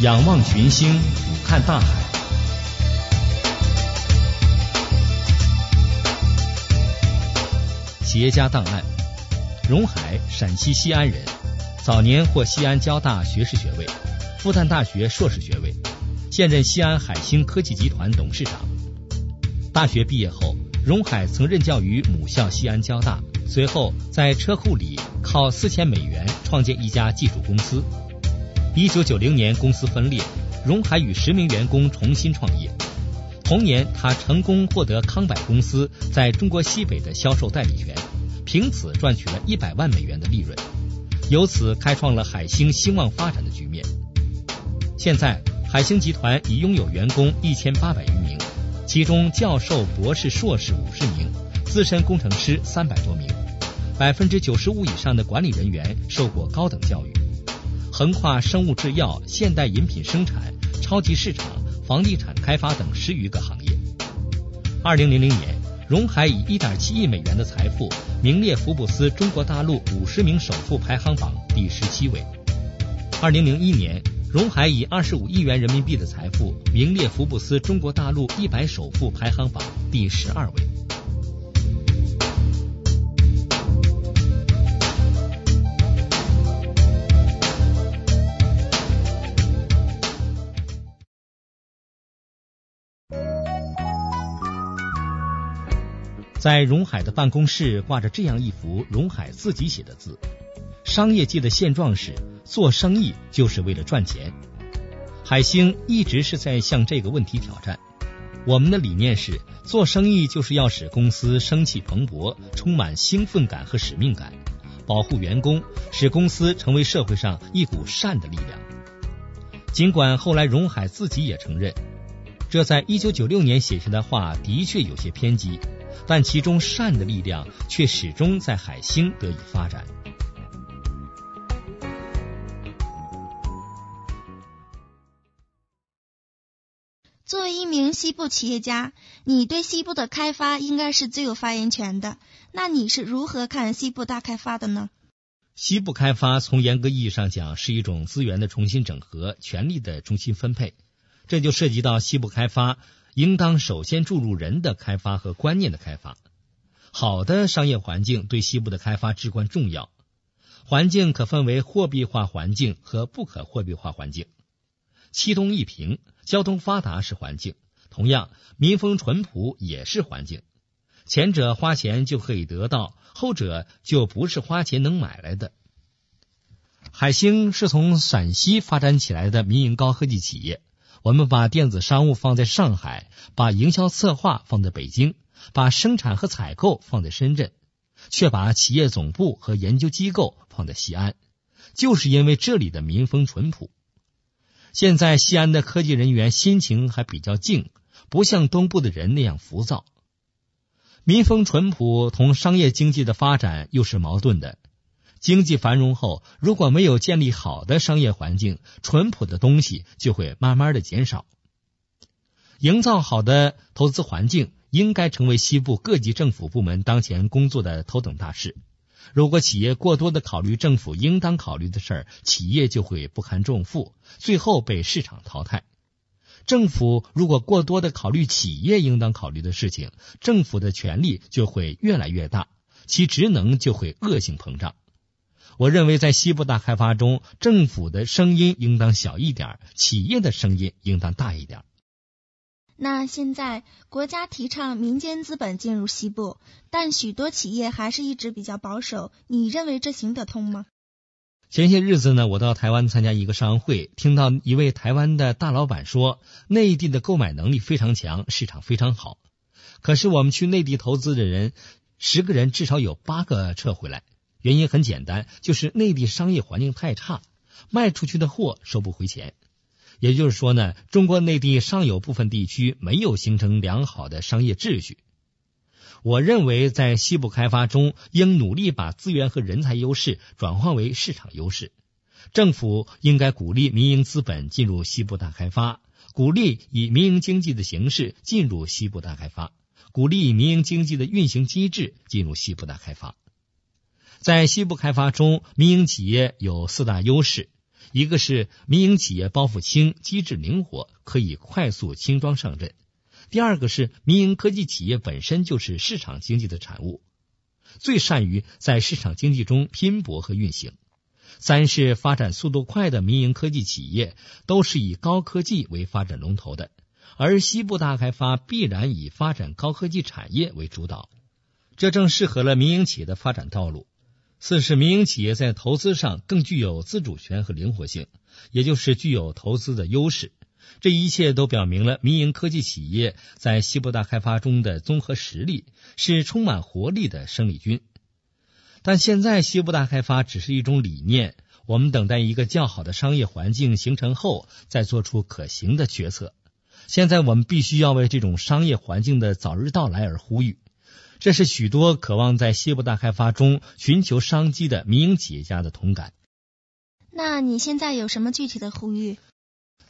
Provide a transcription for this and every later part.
仰望群星，俯瞰大海。企业家档案：荣海，陕西西安人，早年获西安交大学士学位、复旦大学硕士学位，现任西安海星科技集团董事长。大学毕业后，荣海曾任教于母校西安交大，随后在车库里靠四千美元创建一家技术公司。一九九零年，公司分裂，荣海与十名员工重新创业。同年，他成功获得康柏公司在中国西北的销售代理权，凭此赚取了一百万美元的利润，由此开创了海星兴旺发展的局面。现在，海星集团已拥有员工一千八百余名。其中，教授、博士、硕士五十名，资深工程师三百多名，百分之九十五以上的管理人员受过高等教育，横跨生物制药、现代饮品生产、超级市场、房地产开发等十余个行业。二零零零年，荣海以一点七亿美元的财富名列福布斯中国大陆五十名首富排行榜第十七位。二零零一年。荣海以二十五亿元人民币的财富名列福布斯中国大陆一百首富排行榜第十二位。在荣海的办公室挂着这样一幅荣海自己写的字。商业界的现状是，做生意就是为了赚钱。海星一直是在向这个问题挑战。我们的理念是，做生意就是要使公司生气蓬勃，充满兴奋感和使命感，保护员工，使公司成为社会上一股善的力量。尽管后来荣海自己也承认，这在一九九六年写下的话的确有些偏激，但其中善的力量却始终在海星得以发展。作为一名西部企业家，你对西部的开发应该是最有发言权的。那你是如何看西部大开发的呢？西部开发从严格意义上讲是一种资源的重新整合、权力的重新分配，这就涉及到西部开发应当首先注入人的开发和观念的开发。好的商业环境对西部的开发至关重要。环境可分为货币化环境和不可货币化环境。七通一平，交通发达是环境；同样，民风淳朴也是环境。前者花钱就可以得到，后者就不是花钱能买来的。海星是从陕西发展起来的民营高科技企业。我们把电子商务放在上海，把营销策划放在北京，把生产和采购放在深圳，却把企业总部和研究机构放在西安，就是因为这里的民风淳朴。现在西安的科技人员心情还比较静，不像东部的人那样浮躁。民风淳朴同商业经济的发展又是矛盾的。经济繁荣后，如果没有建立好的商业环境，淳朴的东西就会慢慢的减少。营造好的投资环境，应该成为西部各级政府部门当前工作的头等大事。如果企业过多的考虑政府应当考虑的事儿，企业就会不堪重负，最后被市场淘汰。政府如果过多的考虑企业应当考虑的事情，政府的权力就会越来越大，其职能就会恶性膨胀。我认为，在西部大开发中，政府的声音应当小一点，企业的声音应当大一点。那现在国家提倡民间资本进入西部，但许多企业还是一直比较保守。你认为这行得通吗？前些日子呢，我到台湾参加一个商会，听到一位台湾的大老板说，内地的购买能力非常强，市场非常好。可是我们去内地投资的人，十个人至少有八个撤回来，原因很简单，就是内地商业环境太差，卖出去的货收不回钱。也就是说呢，中国内地尚有部分地区没有形成良好的商业秩序。我认为，在西部开发中，应努力把资源和人才优势转换为市场优势。政府应该鼓励民营资本进入西部大开发，鼓励以民营经济的形式进入西部大开发，鼓励民营经济的运行机制进入西部大开发。在西部开发中，民营企业有四大优势。一个是民营企业包袱轻、机制灵活，可以快速轻装上阵；第二个是民营科技企业本身就是市场经济的产物，最善于在市场经济中拼搏和运行。三是发展速度快的民营科技企业都是以高科技为发展龙头的，而西部大开发必然以发展高科技产业为主导，这正适合了民营企业的发展道路。四是民营企业在投资上更具有自主权和灵活性，也就是具有投资的优势。这一切都表明了民营科技企业在西部大开发中的综合实力是充满活力的生力军。但现在西部大开发只是一种理念，我们等待一个较好的商业环境形成后再做出可行的决策。现在我们必须要为这种商业环境的早日到来而呼吁。这是许多渴望在西部大开发中寻求商机的民营企业家的同感。那你现在有什么具体的呼吁？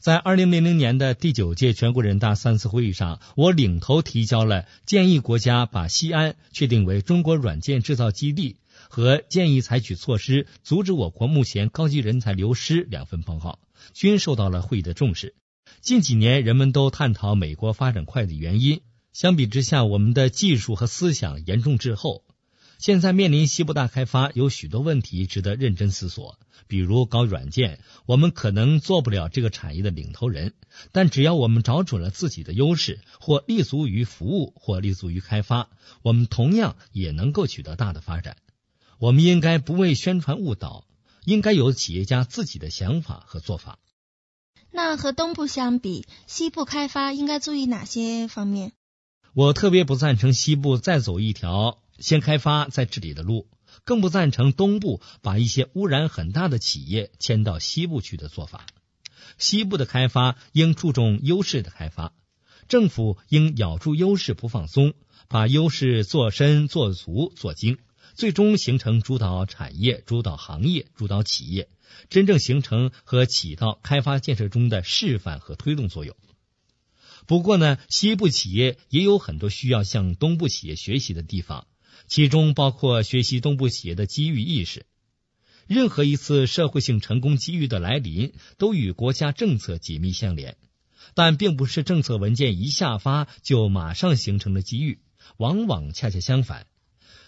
在二零零零年的第九届全国人大三次会议上，我领头提交了建议国家把西安确定为中国软件制造基地和建议采取措施阻止我国目前高级人才流失两份报告，均受到了会议的重视。近几年，人们都探讨美国发展快的原因。相比之下，我们的技术和思想严重滞后。现在面临西部大开发，有许多问题值得认真思索。比如搞软件，我们可能做不了这个产业的领头人，但只要我们找准了自己的优势，或立足于服务，或立足于开发，我们同样也能够取得大的发展。我们应该不为宣传误导，应该有企业家自己的想法和做法。那和东部相比，西部开发应该注意哪些方面？我特别不赞成西部再走一条先开发再治理的路，更不赞成东部把一些污染很大的企业迁到西部去的做法。西部的开发应注重优势的开发，政府应咬住优势不放松，把优势做深做足做精，最终形成主导产业、主导行业、主导企业，真正形成和起到开发建设中的示范和推动作用。不过呢，西部企业也有很多需要向东部企业学习的地方，其中包括学习东部企业的机遇意识。任何一次社会性成功机遇的来临，都与国家政策紧密相连，但并不是政策文件一下发就马上形成的机遇，往往恰恰相反。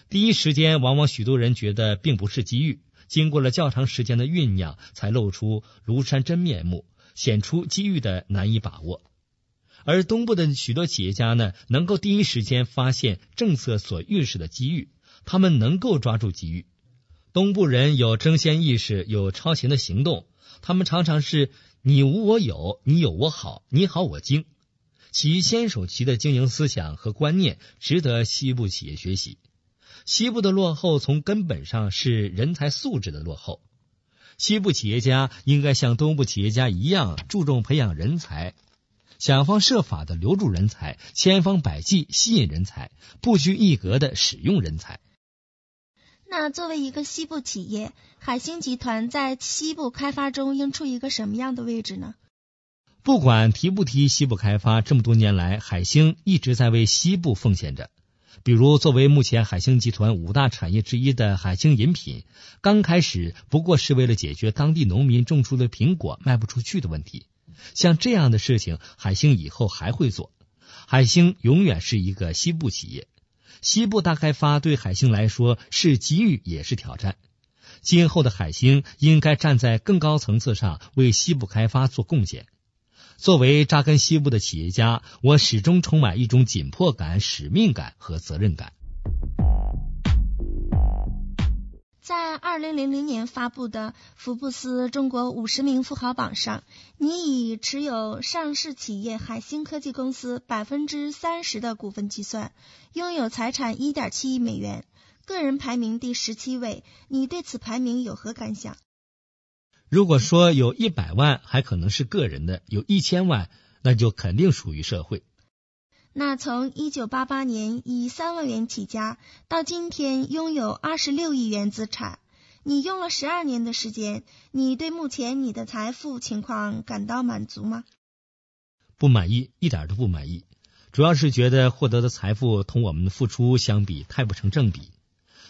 第一时间，往往许多人觉得并不是机遇，经过了较长时间的酝酿，才露出庐山真面目，显出机遇的难以把握。而东部的许多企业家呢，能够第一时间发现政策所预示的机遇，他们能够抓住机遇。东部人有争先意识，有超前的行动，他们常常是你无我有，你有我好，你好我精。其先手棋的经营思想和观念，值得西部企业学习。西部的落后，从根本上是人才素质的落后。西部企业家应该像东部企业家一样，注重培养人才。想方设法的留住人才，千方百计吸引人才，不拘一格的使用人才。那作为一个西部企业，海星集团在西部开发中应处一个什么样的位置呢？不管提不提西部开发，这么多年来，海星一直在为西部奉献着。比如，作为目前海星集团五大产业之一的海星饮品，刚开始不过是为了解决当地农民种出的苹果卖不出去的问题。像这样的事情，海星以后还会做。海星永远是一个西部企业，西部大开发对海星来说是机遇也是挑战。今后的海星应该站在更高层次上为西部开发做贡献。作为扎根西部的企业家，我始终充满一种紧迫感、使命感和责任感。在二零零零年发布的福布斯中国五十名富豪榜上，你以持有上市企业海星科技公司百分之三十的股份计算，拥有财产一点七亿美元，个人排名第十七位。你对此排名有何感想？如果说有一百万还可能是个人的，有一千万那就肯定属于社会。那从一九八八年以三万元起家，到今天拥有二十六亿元资产，你用了十二年的时间，你对目前你的财富情况感到满足吗？不满意，一点都不满意。主要是觉得获得的财富同我们的付出相比太不成正比。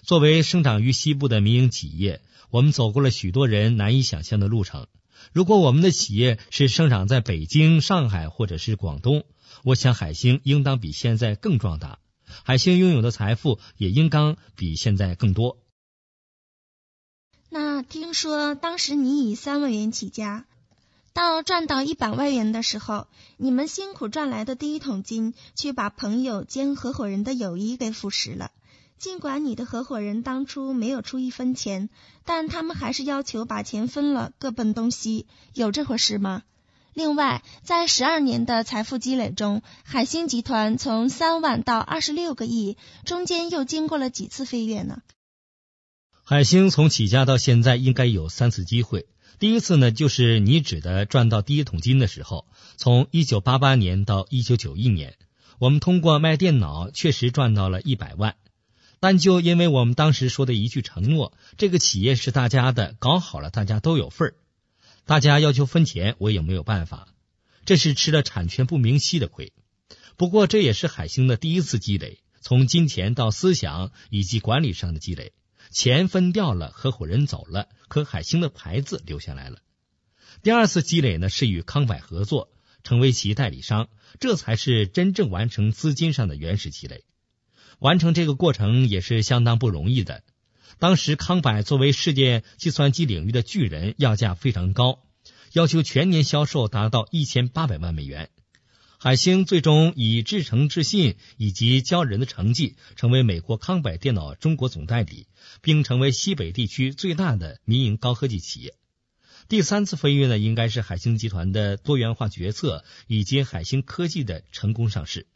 作为生长于西部的民营企业，我们走过了许多人难以想象的路程。如果我们的企业是生长在北京、上海或者是广东，我想海星应当比现在更壮大，海星拥有的财富也应当比现在更多。那听说当时你以三万元起家，到赚到一百万元的时候，你们辛苦赚来的第一桶金，却把朋友兼合伙人的友谊给腐蚀了。尽管你的合伙人当初没有出一分钱，但他们还是要求把钱分了，各奔东西，有这回事吗？另外，在十二年的财富积累中，海星集团从三万到二十六个亿，中间又经过了几次飞跃呢？海星从起家到现在，应该有三次机会。第一次呢，就是你指的赚到第一桶金的时候，从一九八八年到一九九一年，我们通过卖电脑确实赚到了一百万。但就因为我们当时说的一句承诺，这个企业是大家的，搞好了大家都有份儿，大家要求分钱，我也没有办法，这是吃了产权不明晰的亏。不过这也是海星的第一次积累，从金钱到思想以及管理上的积累，钱分掉了，合伙人走了，可海星的牌子留下来了。第二次积累呢，是与康柏合作，成为其代理商，这才是真正完成资金上的原始积累。完成这个过程也是相当不容易的。当时康柏作为世界计算机领域的巨人，要价非常高，要求全年销售达到一千八百万美元。海星最终以至诚至信以及骄人的成绩，成为美国康柏电脑中国总代理，并成为西北地区最大的民营高科技企业。第三次飞跃呢，应该是海星集团的多元化决策以及海星科技的成功上市。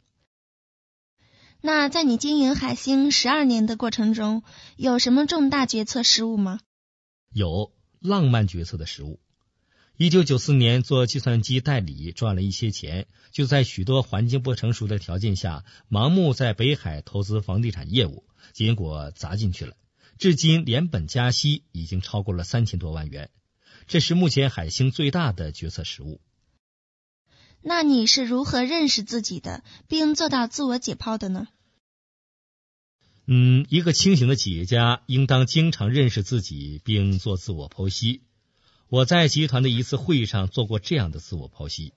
那在你经营海星十二年的过程中，有什么重大决策失误吗？有浪漫决策的失误。一九九四年做计算机代理赚了一些钱，就在许多环境不成熟的条件下，盲目在北海投资房地产业务，结果砸进去了。至今连本加息已经超过了三千多万元，这是目前海星最大的决策失误。那你是如何认识自己的，并做到自我解剖的呢？嗯，一个清醒的企业家应当经常认识自己，并做自我剖析。我在集团的一次会议上做过这样的自我剖析：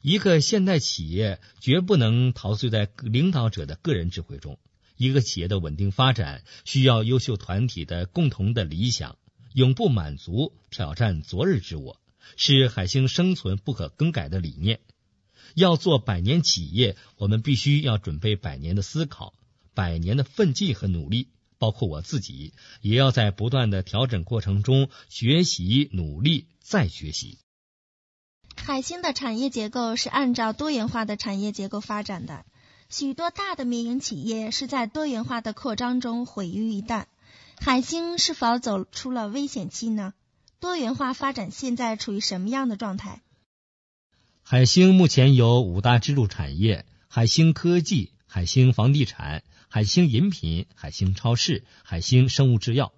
一个现代企业绝不能陶醉在领导者的个人智慧中，一个企业的稳定发展需要优秀团体的共同的理想，永不满足，挑战昨日之我。是海星生存不可更改的理念。要做百年企业，我们必须要准备百年的思考、百年的奋进和努力。包括我自己，也要在不断的调整过程中学习、努力、再学习。海星的产业结构是按照多元化的产业结构发展的，许多大的民营企业是在多元化的扩张中毁于一旦。海星是否走出了危险期呢？多元化发展现在处于什么样的状态？海星目前有五大支柱产业：海星科技、海星房地产、海星饮品、海星超市、海星生物制药。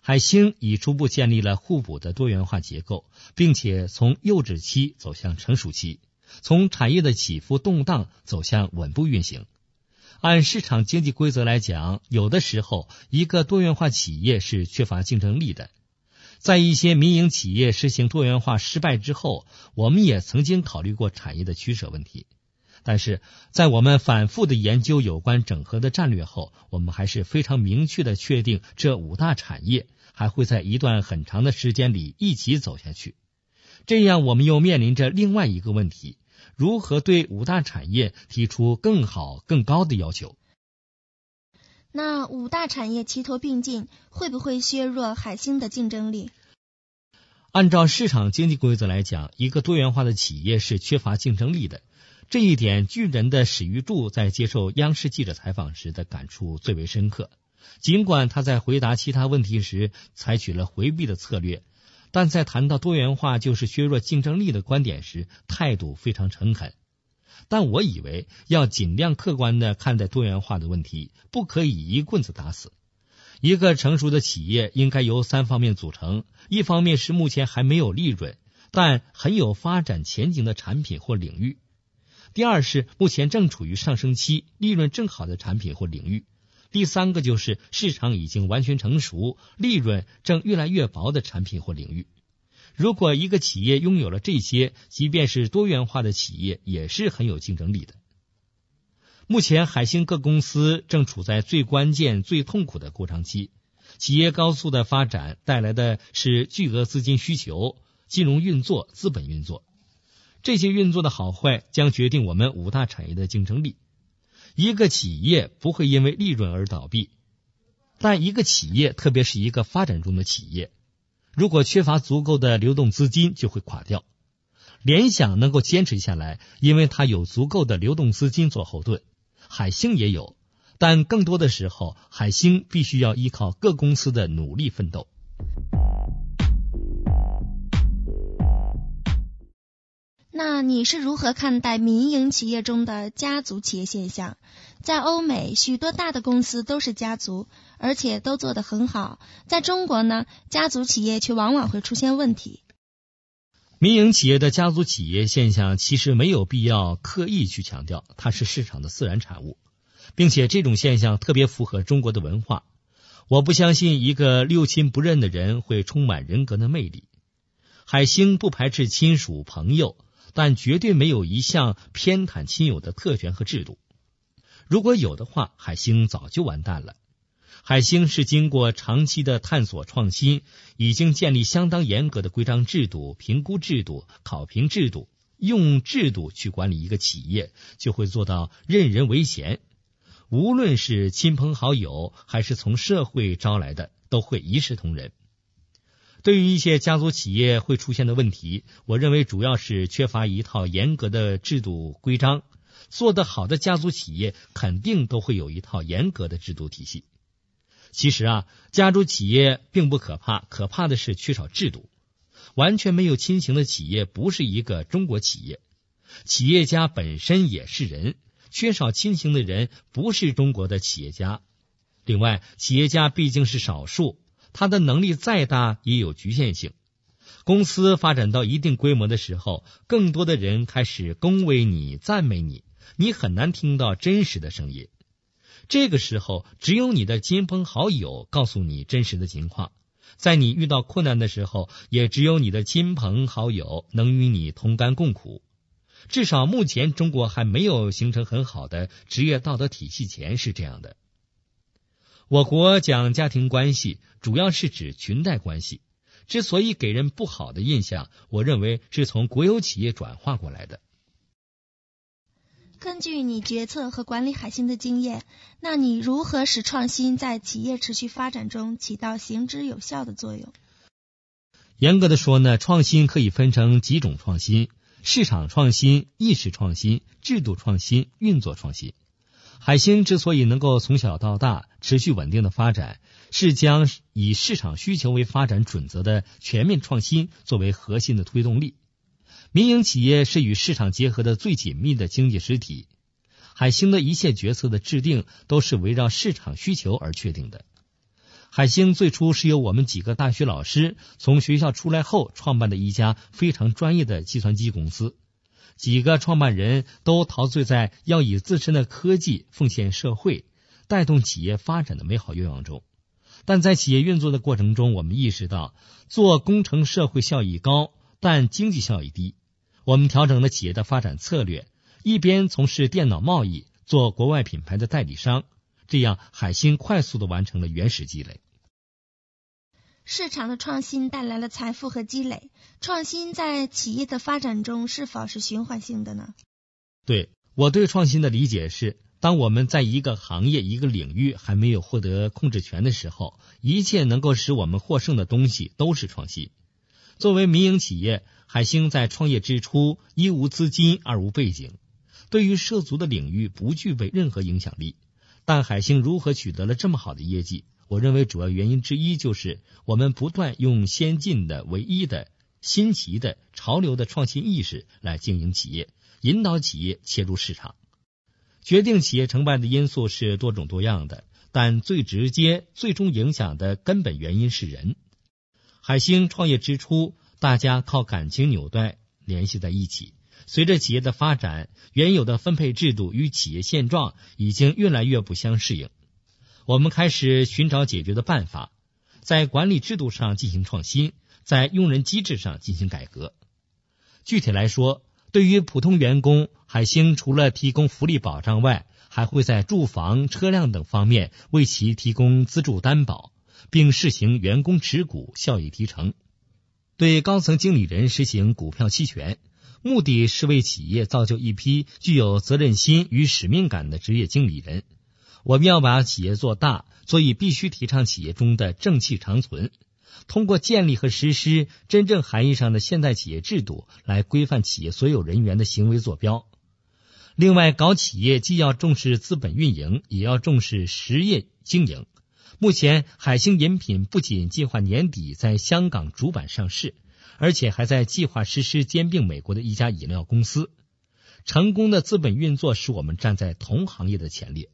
海星已初步建立了互补的多元化结构，并且从幼稚期走向成熟期，从产业的起伏动荡走向稳步运行。按市场经济规则来讲，有的时候一个多元化企业是缺乏竞争力的。在一些民营企业实行多元化失败之后，我们也曾经考虑过产业的取舍问题。但是在我们反复的研究有关整合的战略后，我们还是非常明确的确定，这五大产业还会在一段很长的时间里一起走下去。这样，我们又面临着另外一个问题：如何对五大产业提出更好、更高的要求？那五大产业齐头并进，会不会削弱海星的竞争力？按照市场经济规则来讲，一个多元化的企业是缺乏竞争力的。这一点，巨人的史玉柱在接受央视记者采访时的感触最为深刻。尽管他在回答其他问题时采取了回避的策略，但在谈到多元化就是削弱竞争力的观点时，态度非常诚恳。但我以为要尽量客观的看待多元化的问题，不可以一棍子打死。一个成熟的企业应该由三方面组成：一方面是目前还没有利润但很有发展前景的产品或领域；第二是目前正处于上升期、利润正好的产品或领域；第三个就是市场已经完全成熟、利润正越来越薄的产品或领域。如果一个企业拥有了这些，即便是多元化的企业，也是很有竞争力的。目前，海星各公司正处在最关键、最痛苦的过程期。企业高速的发展带来的是巨额资金需求、金融运作、资本运作。这些运作的好坏将决定我们五大产业的竞争力。一个企业不会因为利润而倒闭，但一个企业，特别是一个发展中的企业，如果缺乏足够的流动资金，就会垮掉。联想能够坚持下来，因为它有足够的流动资金做后盾。海星也有，但更多的时候，海星必须要依靠各公司的努力奋斗。那你是如何看待民营企业中的家族企业现象？在欧美，许多大的公司都是家族，而且都做得很好。在中国呢，家族企业却往往会出现问题。民营企业的家族企业现象其实没有必要刻意去强调，它是市场的自然产物，并且这种现象特别符合中国的文化。我不相信一个六亲不认的人会充满人格的魅力。海星不排斥亲属朋友，但绝对没有一项偏袒亲友的特权和制度。如果有的话，海星早就完蛋了。海星是经过长期的探索创新，已经建立相当严格的规章制度、评估制度、考评制度，用制度去管理一个企业，就会做到任人唯贤。无论是亲朋好友，还是从社会招来的，都会一视同仁。对于一些家族企业会出现的问题，我认为主要是缺乏一套严格的制度规章。做得好的家族企业，肯定都会有一套严格的制度体系。其实啊，家族企业并不可怕，可怕的是缺少制度。完全没有亲情的企业不是一个中国企业。企业家本身也是人，缺少亲情的人不是中国的企业家。另外，企业家毕竟是少数，他的能力再大也有局限性。公司发展到一定规模的时候，更多的人开始恭维你、赞美你，你很难听到真实的声音。这个时候，只有你的亲朋好友告诉你真实的情况。在你遇到困难的时候，也只有你的亲朋好友能与你同甘共苦。至少目前，中国还没有形成很好的职业道德体系前是这样的。我国讲家庭关系，主要是指裙带关系。之所以给人不好的印象，我认为是从国有企业转化过来的。根据你决策和管理海星的经验，那你如何使创新在企业持续发展中起到行之有效的作用？严格的说呢，创新可以分成几种创新：市场创新、意识创新、制度创新、运作创新。海星之所以能够从小到大持续稳定的发展，是将以市场需求为发展准则的全面创新作为核心的推动力。民营企业是与市场结合的最紧密的经济实体，海星的一切决策的制定都是围绕市场需求而确定的。海星最初是由我们几个大学老师从学校出来后创办的一家非常专业的计算机公司，几个创办人都陶醉在要以自身的科技奉献社会、带动企业发展的美好愿望中。但在企业运作的过程中，我们意识到做工程社会效益高。但经济效益低，我们调整了企业的发展策略，一边从事电脑贸易，做国外品牌的代理商，这样海信快速的完成了原始积累。市场的创新带来了财富和积累，创新在企业的发展中是否是循环性的呢？对我对创新的理解是，当我们在一个行业、一个领域还没有获得控制权的时候，一切能够使我们获胜的东西都是创新。作为民营企业，海星在创业之初一无资金，二无背景，对于涉足的领域不具备任何影响力。但海星如何取得了这么好的业绩？我认为主要原因之一就是我们不断用先进的、唯一的、新奇的、潮流的创新意识来经营企业，引导企业切入市场。决定企业成败的因素是多种多样的，但最直接、最终影响的根本原因是人。海星创业之初，大家靠感情纽带联系在一起。随着企业的发展，原有的分配制度与企业现状已经越来越不相适应。我们开始寻找解决的办法。在管理制度上进行创新，在用人机制上进行改革。具体来说，对于普通员工，海星除了提供福利保障外，还会在住房、车辆等方面为其提供资助担保，并试行员工持股、效益提成。对高层经理人实行股票期权，目的是为企业造就一批具有责任心与使命感的职业经理人。我们要把企业做大，所以必须提倡企业中的正气长存。通过建立和实施真正含义上的现代企业制度，来规范企业所有人员的行为坐标。另外，搞企业既要重视资本运营，也要重视实业经营。目前，海星饮品不仅计划年底在香港主板上市，而且还在计划实施兼并美国的一家饮料公司。成功的资本运作使我们站在同行业的前列。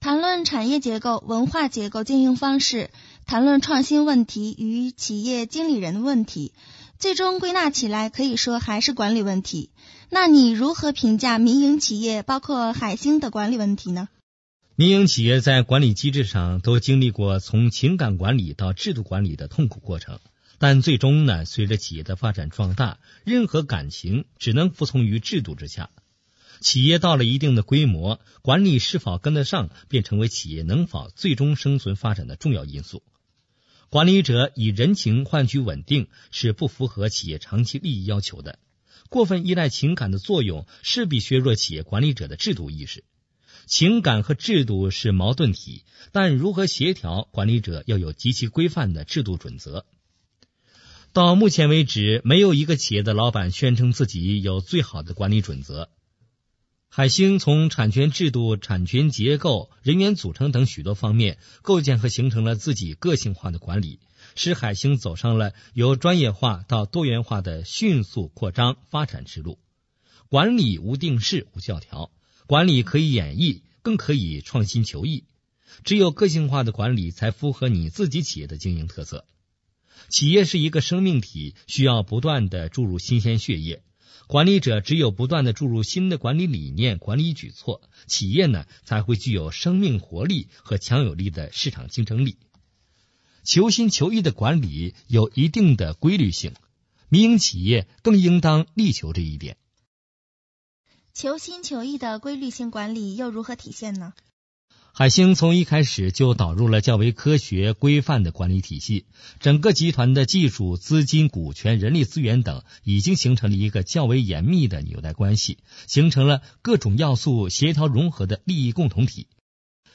谈论产业结构、文化结构、经营方式，谈论创新问题与企业经理人的问题，最终归纳起来，可以说还是管理问题。那你如何评价民营企业，包括海星的管理问题呢？民营企业在管理机制上都经历过从情感管理到制度管理的痛苦过程，但最终呢，随着企业的发展壮大，任何感情只能服从于制度之下。企业到了一定的规模，管理是否跟得上，便成为企业能否最终生存发展的重要因素。管理者以人情换取稳定，是不符合企业长期利益要求的。过分依赖情感的作用，势必削弱企业管理者的制度意识。情感和制度是矛盾体，但如何协调，管理者要有极其规范的制度准则。到目前为止，没有一个企业的老板宣称自己有最好的管理准则。海星从产权制度、产权结构、人员组成等许多方面构建和形成了自己个性化的管理，使海星走上了由专业化到多元化的迅速扩张发展之路。管理无定式、无教条。管理可以演绎，更可以创新求异。只有个性化的管理，才符合你自己企业的经营特色。企业是一个生命体，需要不断的注入新鲜血液。管理者只有不断的注入新的管理理念、管理举措，企业呢才会具有生命活力和强有力的市场竞争力。求新求异的管理有一定的规律性，民营企业更应当力求这一点。求新求异的规律性管理又如何体现呢？海星从一开始就导入了较为科学规范的管理体系，整个集团的技术、资金、股权、人力资源等已经形成了一个较为严密的纽带关系，形成了各种要素协调融合的利益共同体。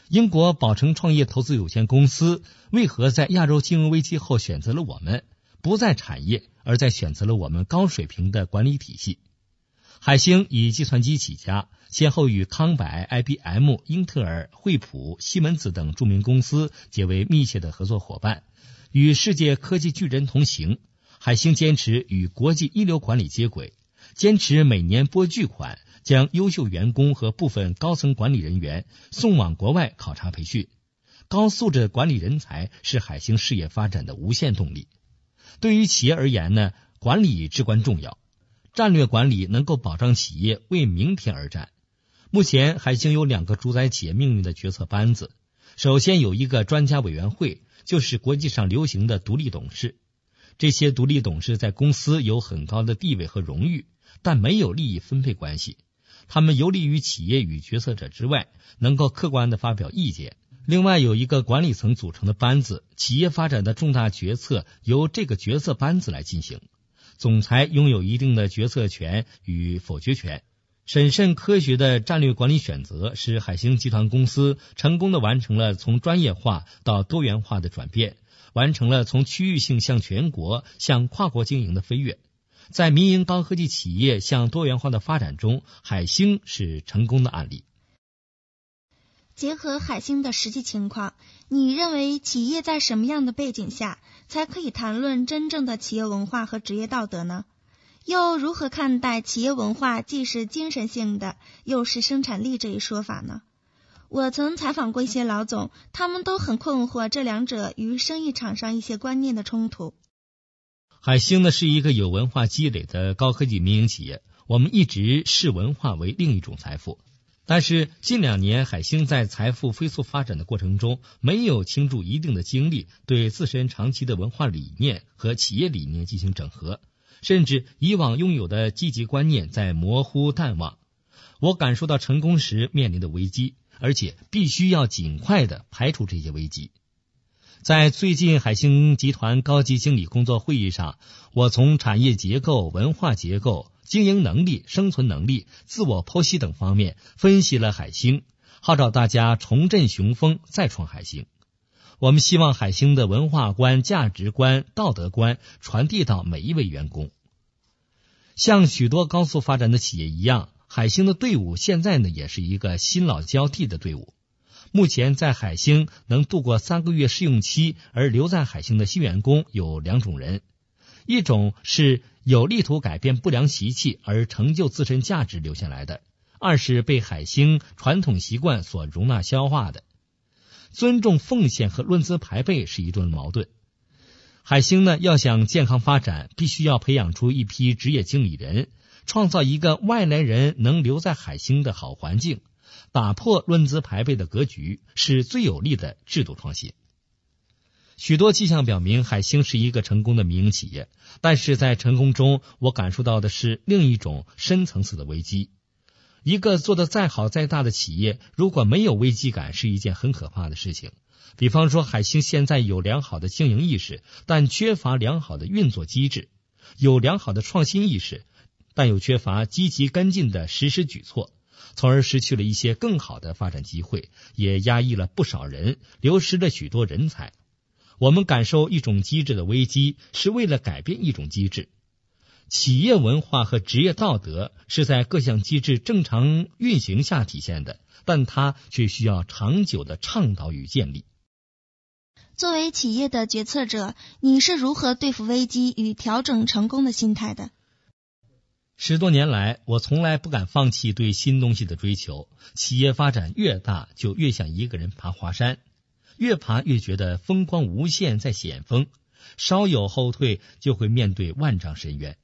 英国宝成创业投资有限公司为何在亚洲金融危机后选择了我们？不在产业，而在选择了我们高水平的管理体系。海星以计算机起家，先后与康柏、IBM、英特尔、惠普、西门子等著名公司结为密切的合作伙伴，与世界科技巨人同行。海星坚持与国际一流管理接轨，坚持每年拨巨款，将优秀员工和部分高层管理人员送往国外考察培训。高素质管理人才是海星事业发展的无限动力。对于企业而言呢，管理至关重要。战略管理能够保障企业为明天而战。目前，海星有两个主宰企业命运的决策班子。首先有一个专家委员会，就是国际上流行的独立董事。这些独立董事在公司有很高的地位和荣誉，但没有利益分配关系。他们游离于企业与决策者之外，能够客观的发表意见。另外有一个管理层组成的班子，企业发展的重大决策由这个决策班子来进行。总裁拥有一定的决策权与否决权，审慎科学的战略管理选择，使海星集团公司成功的完成了从专业化到多元化的转变，完成了从区域性向全国向跨国经营的飞跃。在民营高科技企业向多元化的发展中，海星是成功的案例。结合海星的实际情况，你认为企业在什么样的背景下才可以谈论真正的企业文化和职业道德呢？又如何看待企业文化既是精神性的，又是生产力这一说法呢？我曾采访过一些老总，他们都很困惑这两者与生意场上一些观念的冲突。海星呢是一个有文化积累的高科技民营企业，我们一直视文化为另一种财富。但是近两年，海星在财富飞速发展的过程中，没有倾注一定的精力对自身长期的文化理念和企业理念进行整合，甚至以往拥有的积极观念在模糊淡忘。我感受到成功时面临的危机，而且必须要尽快的排除这些危机。在最近海星集团高级经理工作会议上，我从产业结构、文化结构。经营能力、生存能力、自我剖析等方面分析了海星，号召大家重振雄风，再创海星。我们希望海星的文化观、价值观、道德观传递到每一位员工。像许多高速发展的企业一样，海星的队伍现在呢也是一个新老交替的队伍。目前在海星能度过三个月试用期而留在海星的新员工有两种人。一种是有力图改变不良习气而成就自身价值留下来的；二是被海星传统习惯所容纳消化的。尊重奉献和论资排辈是一种矛盾。海星呢，要想健康发展，必须要培养出一批职业经理人，创造一个外来人能留在海星的好环境，打破论资排辈的格局，是最有力的制度创新。许多迹象表明，海星是一个成功的民营企业，但是在成功中，我感受到的是另一种深层次的危机。一个做得再好再大的企业，如果没有危机感，是一件很可怕的事情。比方说，海星现在有良好的经营意识，但缺乏良好的运作机制；有良好的创新意识，但又缺乏积极跟进的实施举措，从而失去了一些更好的发展机会，也压抑了不少人，流失了许多人才。我们感受一种机制的危机，是为了改变一种机制。企业文化和职业道德是在各项机制正常运行下体现的，但它却需要长久的倡导与建立。作为企业的决策者，你是如何对付危机与调整成功的心态的？十多年来，我从来不敢放弃对新东西的追求。企业发展越大，就越想一个人爬华山。越爬越觉得风光无限，在险峰，稍有后退就会面对万丈深渊。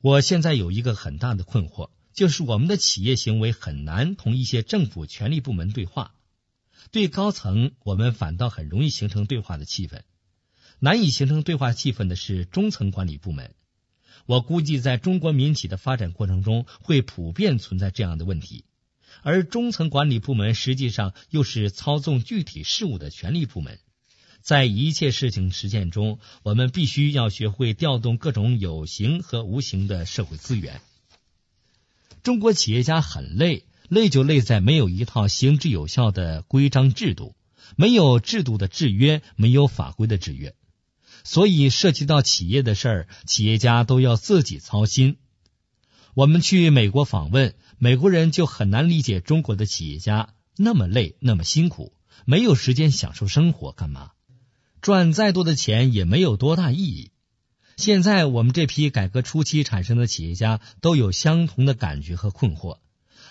我现在有一个很大的困惑，就是我们的企业行为很难同一些政府权力部门对话，对高层我们反倒很容易形成对话的气氛，难以形成对话气氛的是中层管理部门。我估计在中国民企的发展过程中，会普遍存在这样的问题。而中层管理部门实际上又是操纵具体事务的权力部门，在一切事情实践中，我们必须要学会调动各种有形和无形的社会资源。中国企业家很累，累就累在没有一套行之有效的规章制度，没有制度的制约，没有法规的制约，所以涉及到企业的事儿，企业家都要自己操心。我们去美国访问。美国人就很难理解中国的企业家那么累那么辛苦，没有时间享受生活，干嘛赚再多的钱也没有多大意义。现在我们这批改革初期产生的企业家都有相同的感觉和困惑。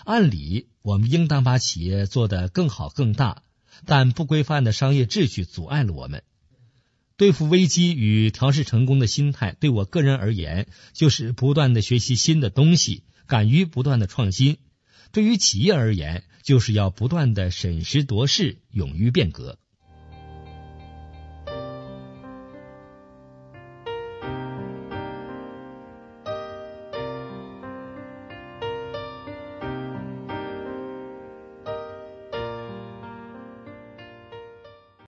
按理我们应当把企业做得更好更大，但不规范的商业秩序阻碍了我们。对付危机与调试成功的心态，对我个人而言，就是不断的学习新的东西。敢于不断的创新，对于企业而言，就是要不断的审时度势，勇于变革。